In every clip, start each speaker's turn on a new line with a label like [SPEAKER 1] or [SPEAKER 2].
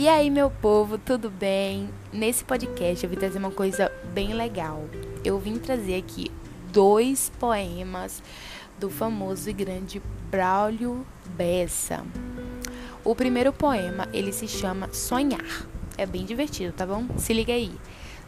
[SPEAKER 1] E aí, meu povo, tudo bem? Nesse podcast eu vim trazer uma coisa bem legal. Eu vim trazer aqui dois poemas do famoso e grande Braulio Bessa. O primeiro poema, ele se chama Sonhar. É bem divertido, tá bom? Se liga aí.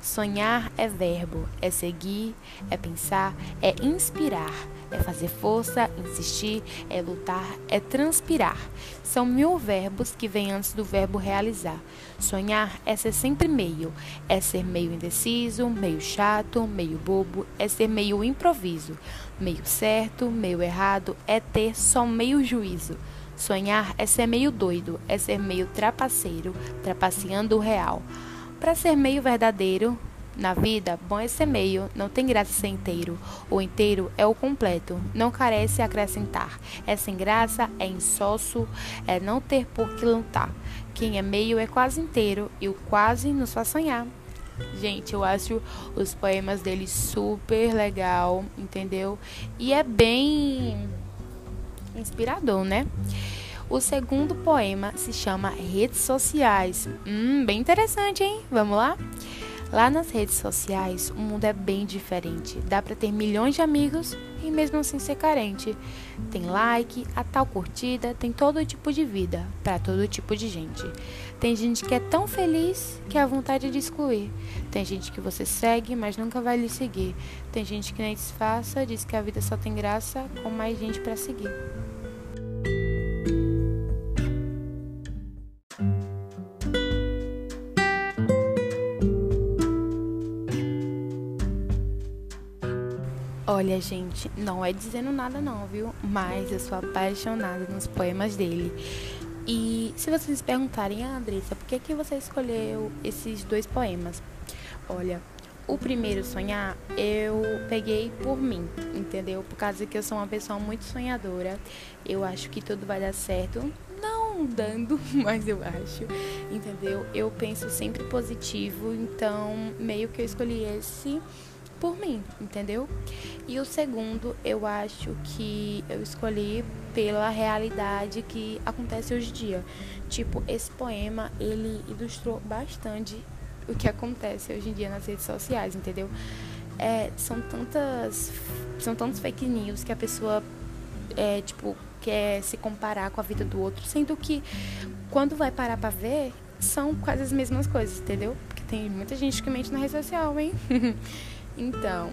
[SPEAKER 1] Sonhar é verbo, é seguir, é pensar, é inspirar, é fazer força, insistir, é lutar, é transpirar. São mil verbos que vêm antes do verbo realizar. Sonhar é ser sempre meio, é ser meio indeciso, meio chato, meio bobo, é ser meio improviso, meio certo, meio errado, é ter só meio juízo. Sonhar é ser meio doido, é ser meio trapaceiro, trapaceando o real. Para ser meio verdadeiro na vida, bom é ser meio, não tem graça ser inteiro. O inteiro é o completo, não carece acrescentar. É sem graça, é insosso, é não ter por que lutar. Quem é meio é quase inteiro e o quase nos faz sonhar. Gente, eu acho os poemas dele super legal, entendeu? E é bem inspirador, né? O segundo poema se chama Redes Sociais. Hum, bem interessante, hein? Vamos lá? Lá nas redes sociais, o mundo é bem diferente. Dá para ter milhões de amigos e mesmo assim ser carente. Tem like, a tal curtida, tem todo tipo de vida para todo tipo de gente. Tem gente que é tão feliz que a vontade de excluir. Tem gente que você segue, mas nunca vai lhe seguir. Tem gente que nem disfarça, diz que a vida só tem graça com mais gente para seguir. Olha, gente, não é dizendo nada não, viu? Mas eu sou apaixonada nos poemas dele. E se vocês perguntarem, ah, Andressa, por que, que você escolheu esses dois poemas? Olha, o primeiro sonhar eu peguei por mim, entendeu? Por causa que eu sou uma pessoa muito sonhadora. Eu acho que tudo vai dar certo. Não dando, mas eu acho, entendeu? Eu penso sempre positivo, então meio que eu escolhi esse por mim, entendeu? E o segundo, eu acho que eu escolhi pela realidade que acontece hoje em dia. Tipo, esse poema, ele ilustrou bastante o que acontece hoje em dia nas redes sociais, entendeu? É, são tantas são tantos fake news que a pessoa é, tipo quer se comparar com a vida do outro, sendo que quando vai parar para ver, são quase as mesmas coisas, entendeu? Porque tem muita gente que mente na rede social, hein? Então,